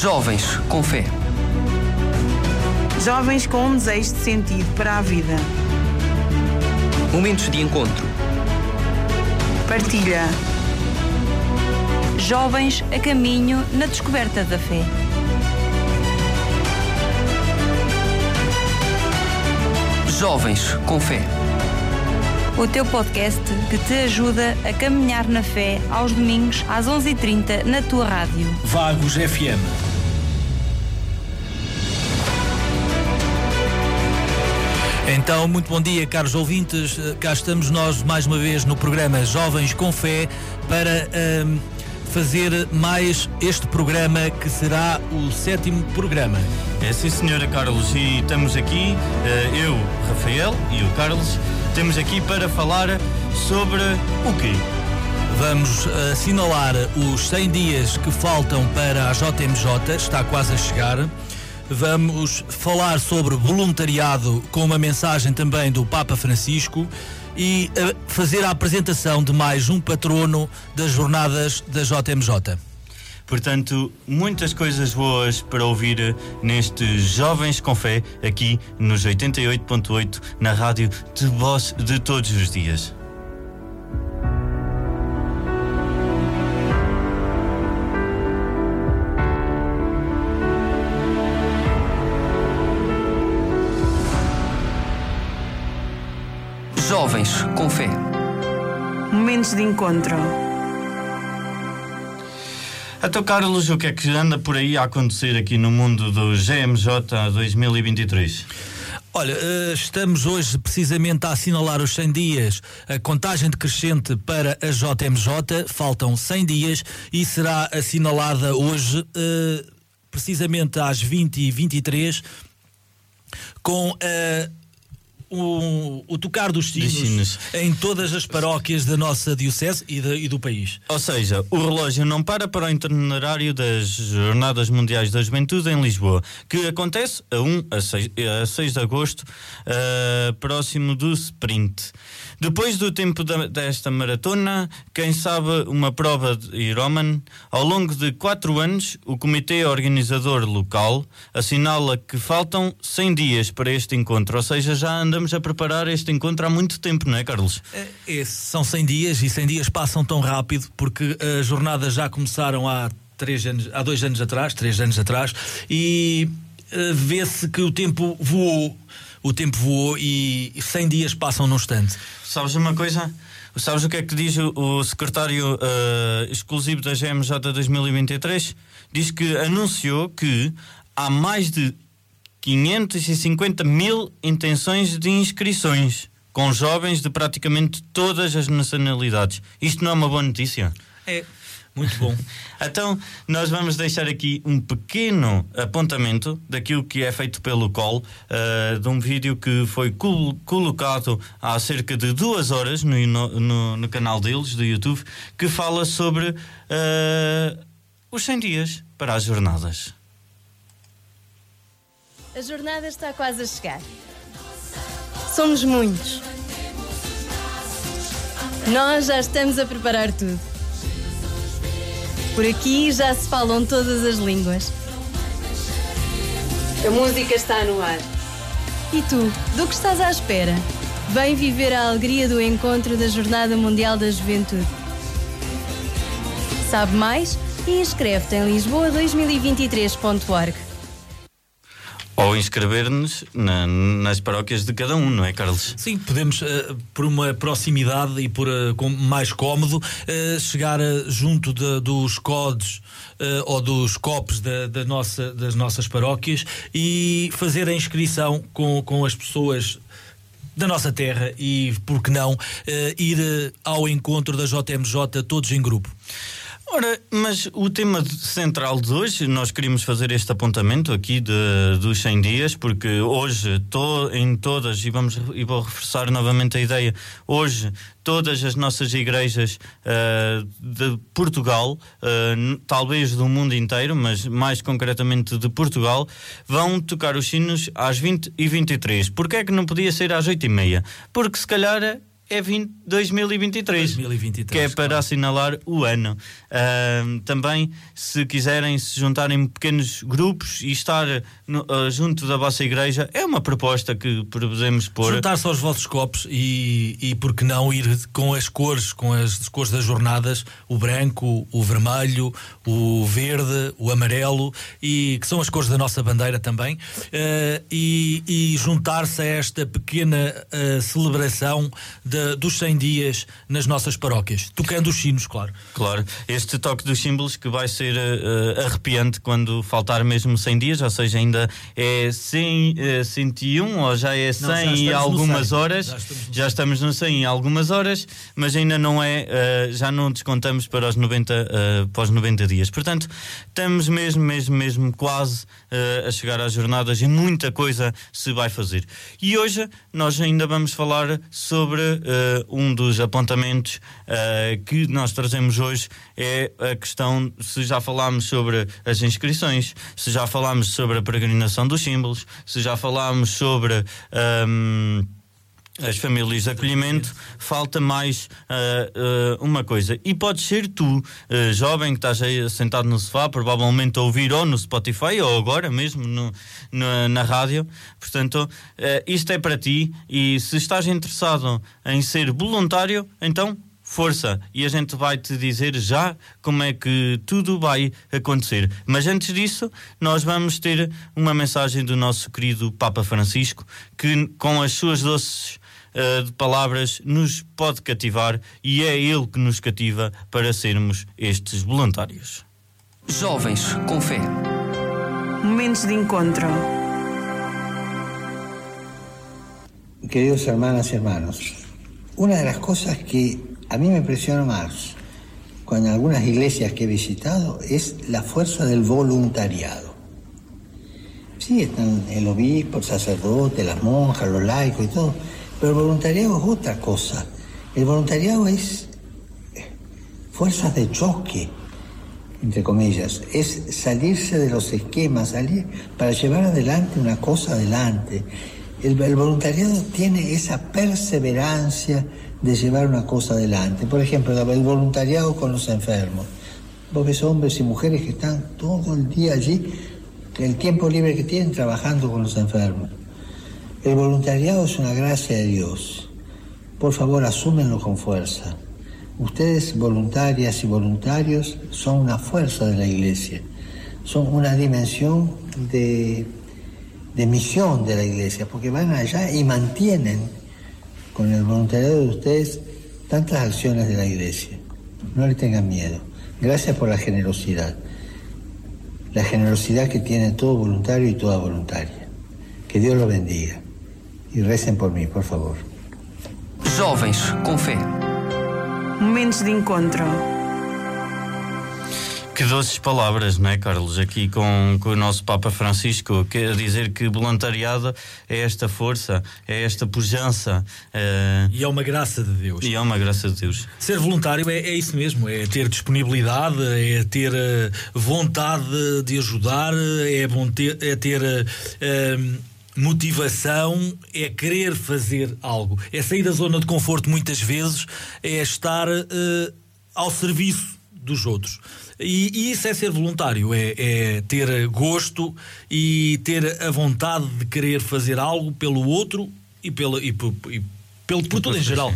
Jovens com fé. Jovens com um desejo de sentido para a vida. Momentos de encontro. Partilha. Jovens a caminho na descoberta da fé. Jovens com fé. O teu podcast que te ajuda a caminhar na fé aos domingos às 11h30 na tua rádio. Vagos FM. Então, muito bom dia, caros ouvintes. Eh, Cá estamos nós mais uma vez no programa Jovens com Fé para ahm, fazer mais este programa que será o sétimo programa. É sim, senhora Carlos, e estamos aqui, eh, eu, Rafael e o Carlos, temos aqui para falar sobre o quê? Vamos eh, assinalar os 100 dias que faltam para a JMJ, está quase a chegar. Vamos falar sobre voluntariado com uma mensagem também do Papa Francisco e eh, fazer a apresentação de mais um patrono das jornadas da JMJ. Portanto, muitas coisas boas para ouvir neste Jovens com Fé, aqui nos 88.8, na rádio de voz de todos os dias. Com fé. Momentos de encontro. Então, Carlos, o que é que anda por aí a acontecer aqui no mundo do GMJ 2023? Olha, eh, estamos hoje precisamente a assinalar os 100 dias, a contagem decrescente para a JMJ, faltam 100 dias e será assinalada hoje, eh, precisamente às 20h23, com eh, o, o tocar dos sinos, sinos. em todas as paróquias da nossa Diocese e, da- e do país. Ou seja, o relógio não para para o itinerário das Jornadas Mundiais da Juventude em Lisboa, que acontece a 1 a 6, a 6 de agosto, ah, próximo do sprint. Depois do tempo da- desta maratona, quem sabe uma prova de Ironman, ao longo de quatro anos, o comitê organizador local assinala que faltam 100 dias para este encontro, ou seja, já andamos a preparar este encontro há muito tempo, não é, Carlos? É, são 100 dias e 100 dias passam tão rápido porque as jornadas já começaram há, três anos, há dois anos atrás, três anos atrás, e eh, vê-se que o tempo voou. O tempo voou e 100 dias passam num instante. Sabes uma coisa? Sabes o que é que diz o, o secretário eh, exclusivo da GMJ 2023? Diz que anunciou que há mais de 550 mil intenções de inscrições com jovens de praticamente todas as nacionalidades. Isto não é uma boa notícia? É. Muito bom. Então, nós vamos deixar aqui um pequeno apontamento daquilo que é feito pelo COL, eh, de um vídeo que foi col- colocado há cerca de duas horas no, no- no canal deles, do YouTube, que fala sobre eh, os 100 dias para as jornadas. A jornada está quase a chegar. Somos muitos. Nós já estamos a preparar tudo. Por aqui já se falam todas as línguas. A música está no ar. E tu, do que estás à espera? Vem viver a alegria do encontro da Jornada Mundial da Juventude. Sabe mais? E inscreve-te em lisboa2023.org. Ou inscrever-nos na- nas paróquias de cada um, não é, Carlos? Sim, podemos, eh, por uma proximidade e por eh, com mais cómodo, eh, chegar junto de- dos codes eh, ou dos copos da, da nossa, das nossas paróquias e fazer a inscrição com, com as pessoas da nossa terra e, por que não, ir ao encontro da JMJ todos em grupo. Ora, mas o tema central de hoje, nós queríamos fazer este apontamento aqui de, dos 100 dias, porque hoje, to, em todas, e, vamos, e vou reforçar novamente a ideia, hoje todas as nossas igrejas ah, de Portugal, n- talvez do mundo inteiro, mas mais concretamente de Portugal, vão tocar os sinos às 20 e 23. Porquê é que não podia ser às 8 e meia? Porque se calhar é 20, 2023, 2023, que é para claro. assinalar o ano. Ahm, também, se quiserem se juntarem em pequenos grupos e estar no- ah, junto da vossa igreja, é uma proposta que podemos pôr. Juntar-se aos vossos copos e, e por que não ir com as cores, com as cores das jornadas, o branco, o vermelho, o verde, o amarelo, e que são as cores da nossa bandeira também, eh, e, e juntar-se a esta pequena eh, celebração de- dos 100 dias nas nossas paróquias, tocando os sinos, claro. Claro, este toque dos símbolos que vai ser eh, arrepiante quando faltar mesmo 100 dias, ou seja, ainda é 100, eh, 101 ou já é 100 já e algumas 100. horas. Já estamos no Já estamos no 100 e algumas horas, mas ainda não é, eh, já não descontamos para os 90, eh, para os 90 dias. Portanto, estamos mesmo, mesmo, mesmo quase a chegar às jornadas e muita coisa se vai fazer. E hoje nós ainda vamos falar sobre um dos apontamentos eh, que nós trazemos hoje é a questão se já falámos sobre as inscrições, se já falámos sobre a peregrinação dos símbolos, se já falámos sobre ahm, as famílias de acolhimento, falta mais ah, ah, uma coisa. E pode ser tu, ah, jovem, que estás aí sentado no sofá, provavelmente a ouvir ou no Spotify ou agora mesmo no, no- na rádio. Portanto, isto é para ti. E se estás interessado em ser voluntário, então força e a gente vai te dizer já como é que tudo vai acontecer. Mas antes disso, nós vamos ter uma mensagem do nosso querido Papa Francisco que com as suas doces eh, de palavras nos pode cativar e é ele que nos cativa para sermos estes voluntários. Jovens com fé. Momentos de encontro. Queridos hermanas y hermanos, una de las cosas que a mí me impresiona más con algunas iglesias que he visitado es la fuerza del voluntariado. Sí, están el obispo, el sacerdote, las monjas, los laicos y todo, pero el voluntariado es otra cosa. El voluntariado es eh, fuerzas de choque, entre comillas, es salirse de los esquemas, salir para llevar adelante una cosa adelante. El, voluntariado tiene esa perseverancia de llevar una cosa adelante. Por ejemplo, el voluntariado con los enfermos. Vos ves hombres y mujeres que están todo el día allí, el tiempo libre que tienen trabajando con los enfermos. El voluntariado es una gracia de Dios. Por favor, asúmenlo con fuerza. Ustedes, voluntarias y voluntarios, son una fuerza de la iglesia. Son una dimensión de, de misión de la iglesia, porque van allá y mantienen con el voluntariado de ustedes tantas acciones de la iglesia. No le tengan miedo. Gracias por la generosidad. La generosidad que tiene todo voluntario y toda voluntaria. Que Dios los bendiga. Y recen por mí, por favor. Jovens com fé. Momentos de encontro. Que doces palavras, não é, Carlos? Aqui com, com o nosso Papa Francisco, que a dizer que voluntariado é esta força, é esta pujança eh, E é uma graça de Deus. e é uma graça de Deus. Ser voluntário é, é isso mesmo, é ter disponibilidade, é ter eh, vontade de ajudar, é, bom ter, é ter eh, eh, motivação, é querer fazer algo. É sair da zona de conforto muitas vezes, é estar eh, ao serviço dos outros. E, e isso é ser voluntário, é, é ter gosto e ter a vontade de querer fazer algo pelo outro e, pela, e, e pelo, por tudo em geral.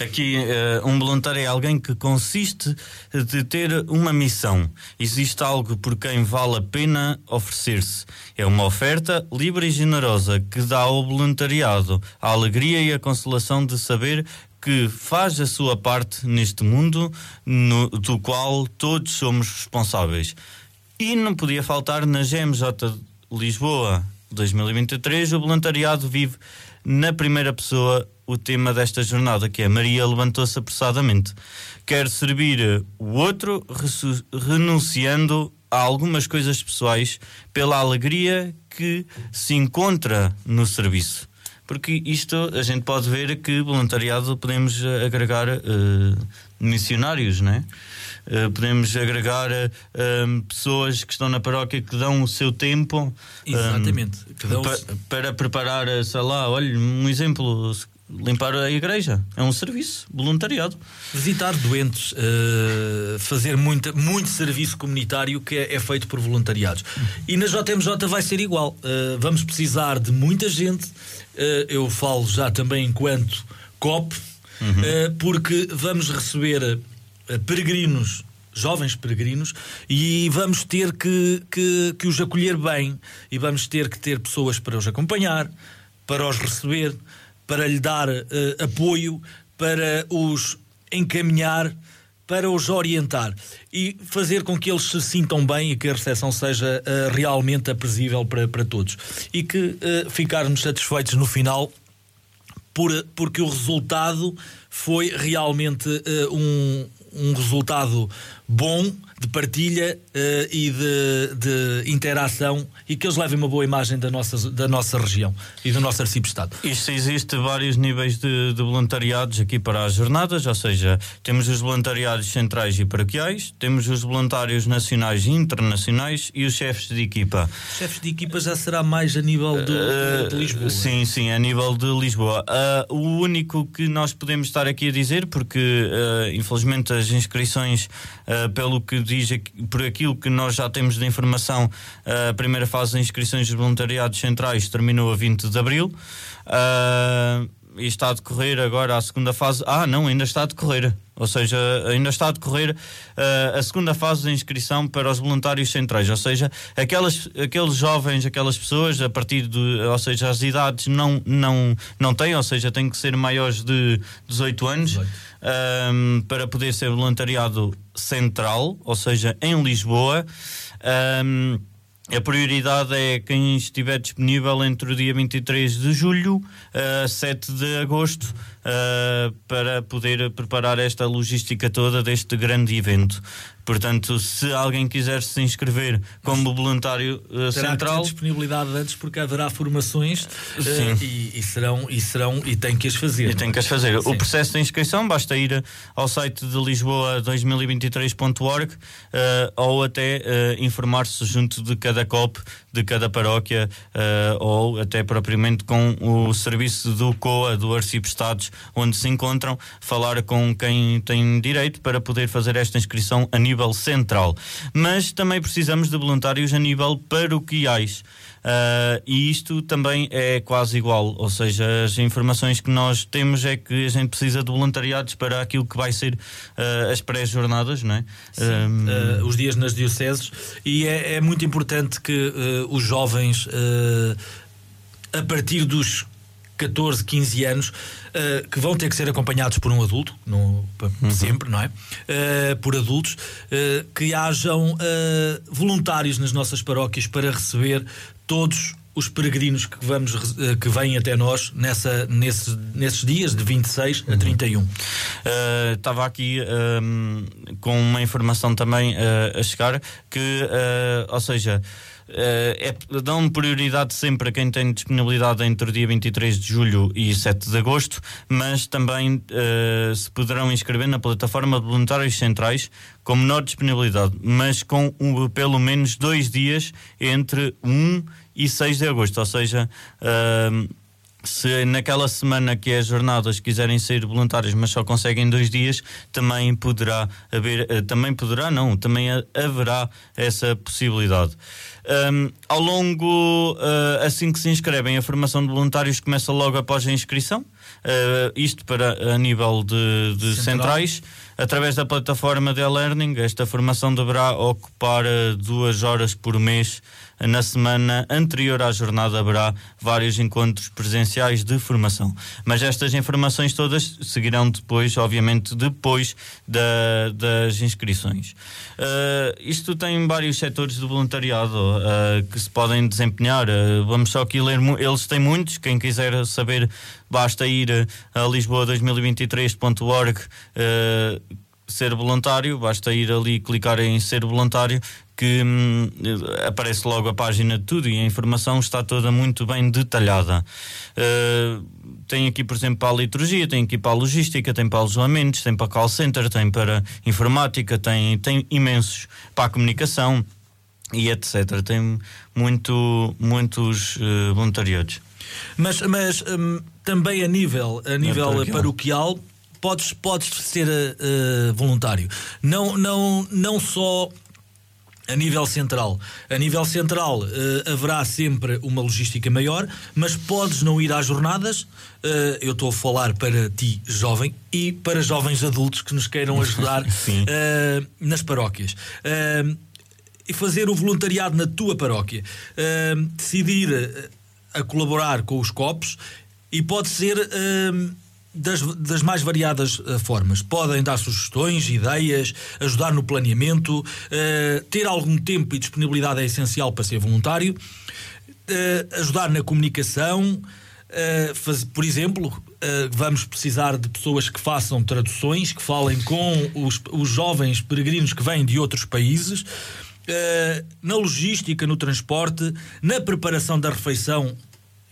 Aqui, eh, um voluntário é alguém que consiste de ter uma missão. Existe algo por quem vale a pena oferecer-se. É uma oferta livre e generosa que dá ao voluntariado a alegria e a consolação de saber que faz a sua parte neste mundo no- do qual todos somos responsáveis. E não podia faltar na GMJ Lisboa 2023, o voluntariado vive na primeira pessoa o tema desta jornada, que é Maria levantou-se apressadamente. Quer servir o outro renunciando a algumas coisas pessoais pela alegria que se encontra no serviço. Porque isto a gente pode ver que voluntariado podemos agregar eh, missionários, não é? Eh, podemos agregar eh, pessoas que estão na paróquia que dão o seu tempo Exatamente. Dão- pa- para preparar, sei lá, olha, um exemplo, limpar a igreja. É um serviço, voluntariado. Visitar doentes, uh, fazer muita, muito serviço comunitário que é, é, feito por voluntariados. E na JMJ vai ser igual. Uh, vamos precisar de muita gente. Uh, eu falo já também enquanto COP, uhum. porque vamos receber peregrinos jovens peregrinos e vamos ter que, que, que, os acolher bem e vamos ter que ter pessoas para os acompanhar, para os receber, para lhe dar uh, apoio, para os encaminhar, para os orientar e fazer com que eles se sintam bem e que a recepção seja uh, realmente aprazível para, para todos. E que uh, ficarmos satisfeitos no final por, porque o resultado foi realmente um, um resultado bom de partilha uh, e de, de, interação e que eles levem uma boa imagem da nossa, da nossa região e do nosso arcebispo-estado. Isto existe vários níveis de, de, voluntariados aqui para as jornadas, ou seja, temos os voluntariados centrais e paroquiais, temos os voluntários nacionais e internacionais e os chefes de equipa. Chefes de equipa já será mais a nível de, uh, de Lisboa. Sim, sim, a nível de Lisboa. Uh, o único que nós podemos estar aqui a dizer, porque infelizmente as inscrições, pelo que diz por aquilo que nós já temos de informação, a primeira fase de inscrições dos voluntariados centrais terminou a 20 de abril. Uh, e está a decorrer agora a segunda fase. Ah, não, ainda está a decorrer. Ou seja, ainda está a decorrer uh, a segunda fase de inscrição para os voluntários centrais. Ou seja, aquelas, aqueles jovens, aquelas pessoas, a partir de. Ou seja, as idades não, não, não têm, ou seja, têm que ser maiores de 18 anos 18. Um, para poder ser voluntariado central, ou seja, em Lisboa. Um, a prioridade é quem estiver disponível entre o dia 23 de julho a uh, 7 de agosto para poder preparar esta logística toda deste grande evento. Portanto, se alguém quiser se inscrever como voluntário uh, Terá central. Disponibilidade antes, porque haverá formações uh, e, e, serão, e serão e tem que as fazer. E tem que as fazer. Sim. O processo de inscrição basta ir ao site de Lisboa 2023.org uh, ou até informar-se junto de cada COP, de cada paróquia ou até propriamente com o serviço do COA, do Arcibestados, onde se encontram, falar com quem tem direito para poder fazer esta inscrição a nível nível central, mas também precisamos de voluntários a nível paroquiais. Uh, e isto também é quase igual, ou seja, as informações que nós temos é que a gente precisa de voluntariados para aquilo que vai ser uh, as pré-jornadas, não é? Um... Uh, os dias nas dioceses, e é, é muito importante que os jovens, a partir dos 14, 15 anos, uh, que vão ter que ser acompanhados por um adulto, no, uhum. sempre, não é? Uh, por adultos, uh, que hajam voluntários nas nossas paróquias para receber todos os peregrinos que, vamos, que vêm até nós nessa, nesses, nesses dias de 26 a 31. Estava uh, aqui uh, com uma informação também uh, a chegar que, ou seja, Uh, é, dão prioridade sempre a quem tem disponibilidade entre o dia 23 de julho e 7 de agosto, mas também uh, se poderão inscrever na plataforma de voluntários centrais com menor disponibilidade, mas com um, pelo menos dois dias entre 1 e 6 de agosto, ou seja. Uh, se naquela semana que é as jornadas quiserem ser voluntários, mas só conseguem dois dias, também poderá haver, também poderá, não, também haverá essa possibilidade. Um, ao longo, uh, assim que se inscrevem, a formação de voluntários começa logo após a inscrição. Uh, isto para a nível de, de centrais. Através da plataforma de e-learning, esta formação deverá ocupar uh, duas horas por mês na semana anterior à jornada haverá vários encontros presenciais de formação. Mas estas informações todas seguirão depois, obviamente, depois da, das inscrições. Uh, isto tem vários setores de voluntariado uh, que se podem desempenhar. Uh, vamos só aqui ler, eles têm muitos. Quem quiser saber, basta ir a lisboa2023.org ser voluntário, basta ir ali clicar em ser voluntário que hum, aparece logo a página de tudo e a informação está toda muito bem detalhada. Uh, tem aqui, por exemplo, para a liturgia, tem aqui para a logística, tem para alojamentos, tem para call center, tem para informática, tem, tem imensos para a comunicação. e etc. Tem muito, muitos uh, voluntariados. Mas, mas um, também a nível, a nível paroquial. paroquial, podes, podes ser uh, voluntário. Não, não, não só a nível central. A nível central uh, haverá sempre uma logística maior, mas podes não ir às jornadas. Uh, eu estou a falar para ti, jovem, e para jovens adultos que nos queiram ajudar uh, nas paróquias. e fazer o voluntariado na tua paróquia. decidir a colaborar com os copos e pode ser das, das mais variadas uh, formas. Podem dar sugestões, ideias, ajudar no planeamento, uh, ter algum tempo e disponibilidade é essencial para ser voluntário, uh, ajudar na comunicação. Faz, por exemplo, vamos precisar de pessoas que façam traduções, que falem com os, os jovens peregrinos que vêm de outros países, na logística, no transporte, na preparação da refeição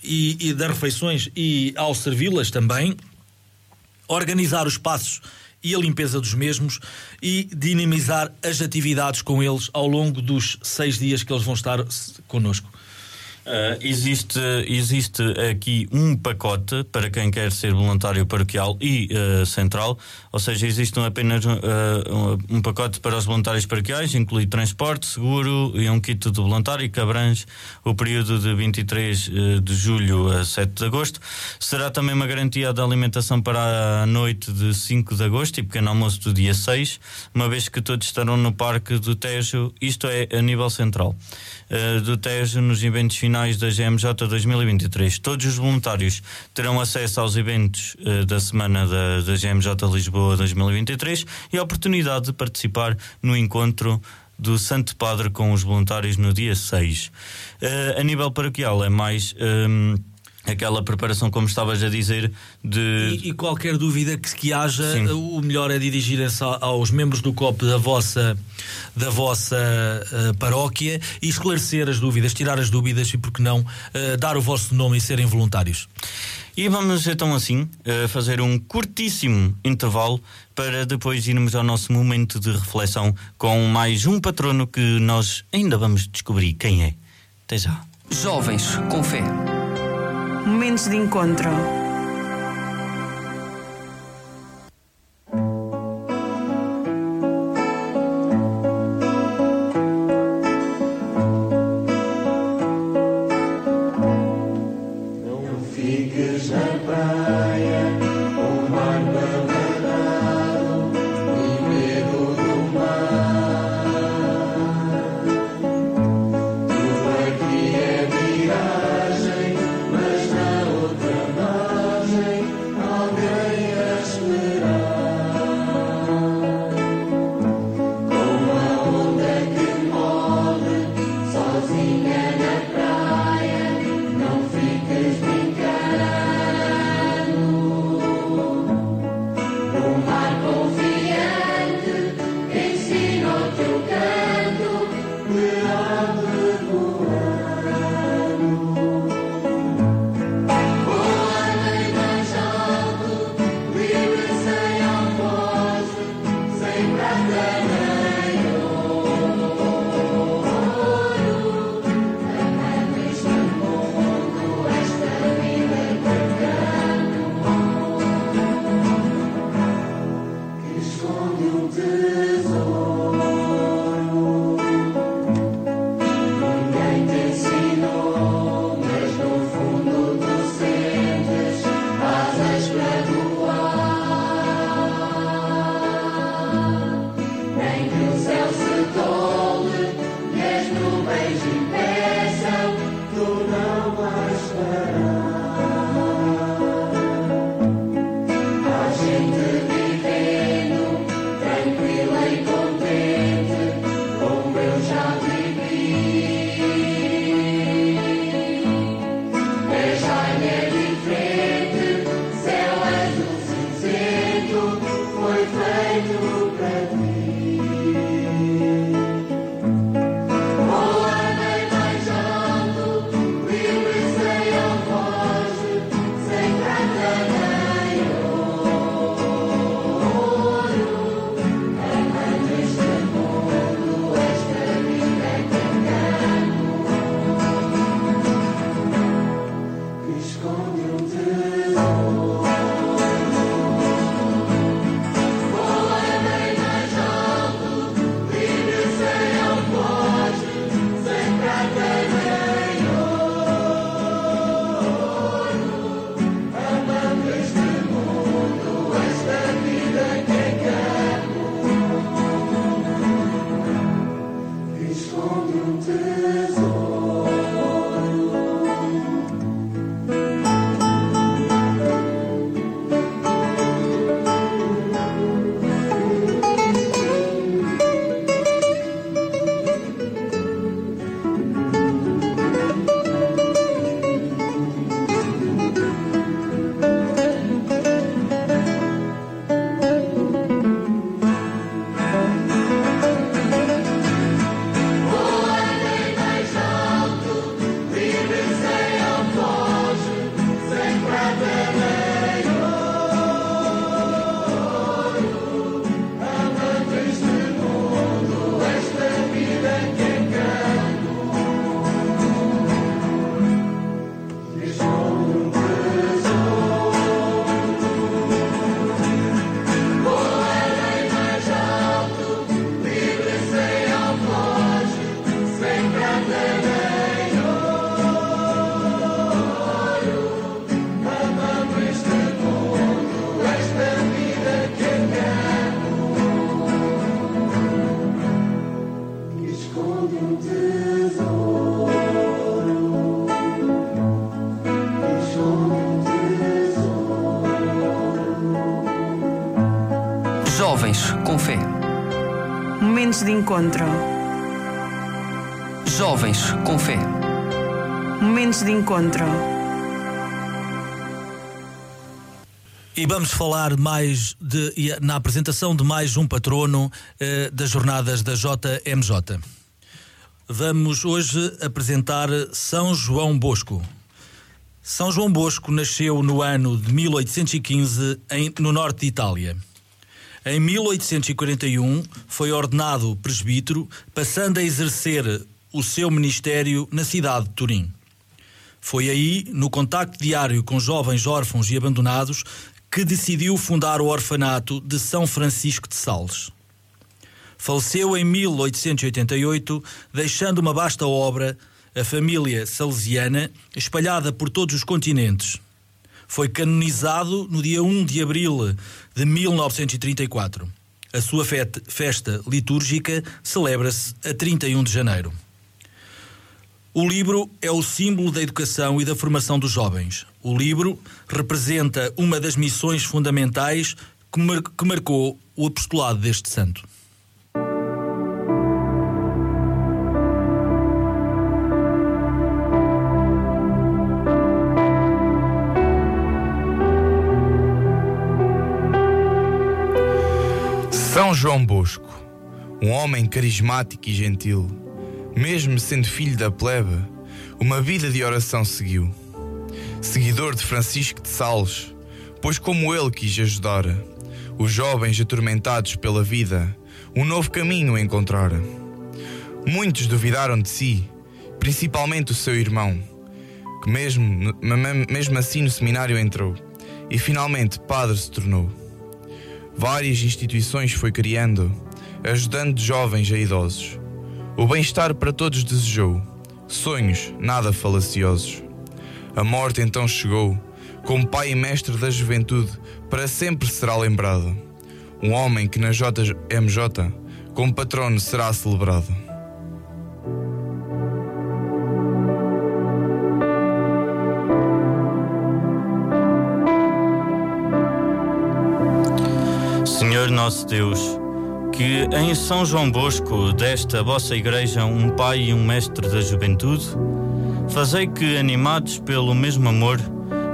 e, e das refeições e ao servi-las também organizar os passos e a limpeza dos mesmos e dinamizar as atividades com eles ao longo dos seis dias que eles vão estar connosco. Uh, existe, existe aqui um pacote para quem quer ser voluntário paroquial e uh, central, ou seja, existe apenas uh, um, pacote para os voluntários paroquiais, inclui transporte, seguro e um kit de voluntário que abrange o período de 23 de julho a 7 de agosto. Será também uma garantia de alimentação para a noite de 5 de agosto e pequeno almoço do dia 6, uma vez que todos estarão no Parque do Tejo, isto é, a nível central. do Tejo, nos eventos finais finais da GMJ 2023. Todos os voluntários terão acesso aos eventos uh, da semana da, da GMJ Lisboa 2023 e a oportunidade de participar no encontro do Santo Padre com os voluntários no dia 6. Uh, eh, a nível paroquial é mais. Ehm, aquela preparação, como estavas a dizer, de. E, e qualquer dúvida que, que haja, Sim. o melhor é dirigirem-se aos membros do COP da vossa, da vossa uh, paróquia e esclarecer as dúvidas, tirar as dúvidas e, porque não, uh, dar o vosso nome e serem voluntários. E vamos então assim fazer um curtíssimo intervalo para depois irmos ao nosso momento de reflexão com mais um patrono que nós ainda vamos descobrir quem é. Até já. Jovens com fé. Momentos de encontro. rising. will do. Jovens com Fé. Momentos de encontro. Jovens com Fé. Momentos de encontro. E vamos falar mais de, na apresentação de mais um patrono eh, das jornadas da JMJ. Vamos hoje apresentar São João Bosco. São João Bosco nasceu no ano de 1815 em, no norte de Itália. Em 1841 foi ordenado presbítero, passando a exercer o seu ministério na cidade de Turim. Foi aí, no contacto diário com jovens órfãos e abandonados, que decidiu fundar o orfanato de São Francisco de Sales. Faleceu em 1888, deixando uma vasta obra, a família salesiana, espalhada por todos os continentes. Foi canonizado no dia 1 de abril de 1934. A sua festa litúrgica celebra-se a 31 de janeiro. O livro é o símbolo da educação e da formação dos jovens. O livro representa uma das missões fundamentais que, mar que marcou o apostolado deste santo. São João Bosco, um homem carismático e gentil mesmo sendo filho da plebe, uma vida de oração seguiu. Seguidor de Francisco de Sales, pois como ele quis ajudar os jovens atormentados pela vida, um novo caminho encontrara. Muitos duvidaram de si, principalmente o seu irmão, que mesmo, mesmo assim no seminário entrou e finalmente padre se tornou. Várias instituições foi criando, ajudando jovens a idosos o bem-estar para todos desejou, sonhos nada falaciosos. A morte então chegou, como pai e mestre da juventude, para sempre será lembrado. Um homem que na JMJ, como patrono, será celebrado. Nosso Deus, que em São João Bosco desta vossa igreja um pai e um mestre da juventude, fazei que, animados pelo mesmo amor,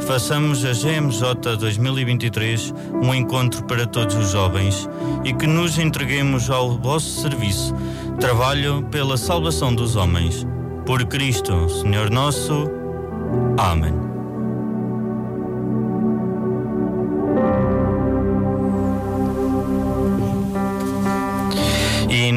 façamos a GMJ 2023 um encontro para todos os jovens e que nos entreguemos ao vosso serviço, trabalho pela salvação dos homens. Por Cristo, Senhor nosso. Amém.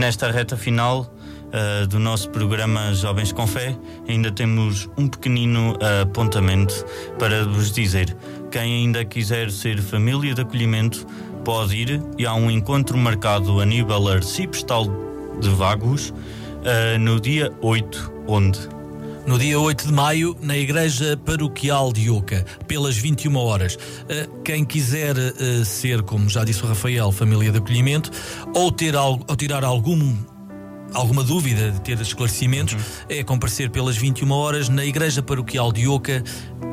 Nesta reta final uh, do nosso programa Jovens com Fé, ainda temos um pequenino apontamento para vos dizer. Quem ainda quiser ser família de acolhimento pode ir. E há um encontro marcado a nível arciprestal de Vagos uh, no dia 8, onde no dia 8 de maio, na Igreja Paroquial de Oca, pelas 21 horas. Eh, quem quiser eh, ser, como já disse o Rafael, família de acolhimento, ou, ter, ou tirar algum alguma dúvida de ter esclarecimentos, uhum. é comparecer pelas 21 horas na Igreja Paroquial de Oca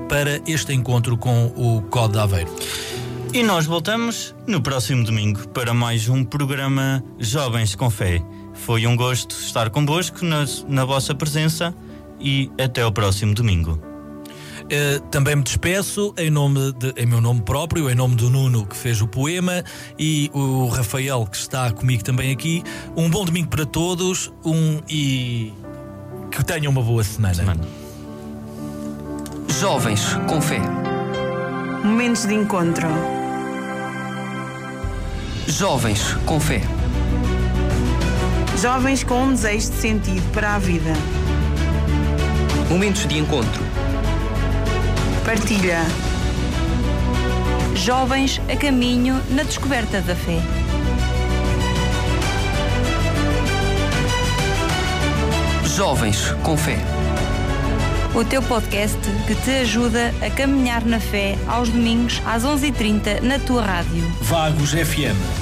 para este encontro com o Código de Aveiro. E nós voltamos no próximo domingo para mais um programa Jovens com Fé. Foi um gosto estar convosco na, na vossa presença e até o próximo domingo. Uh, também me despeço em nome de, em meu nome próprio, em nome do Nuno que fez o poema e o Rafael que está comigo também aqui. Um bom domingo para todos um, e que tenham uma boa semana. semana. Jovens com fé. Momentos de encontro. Jovens com fé. Jovens com um desejo de sentido para a vida. Momentos de encontro. Partilha. Jovens a caminho na descoberta da fé. Jovens com fé. O teu podcast que te ajuda a caminhar na fé aos domingos às 11h30 na tua rádio. Vagos FM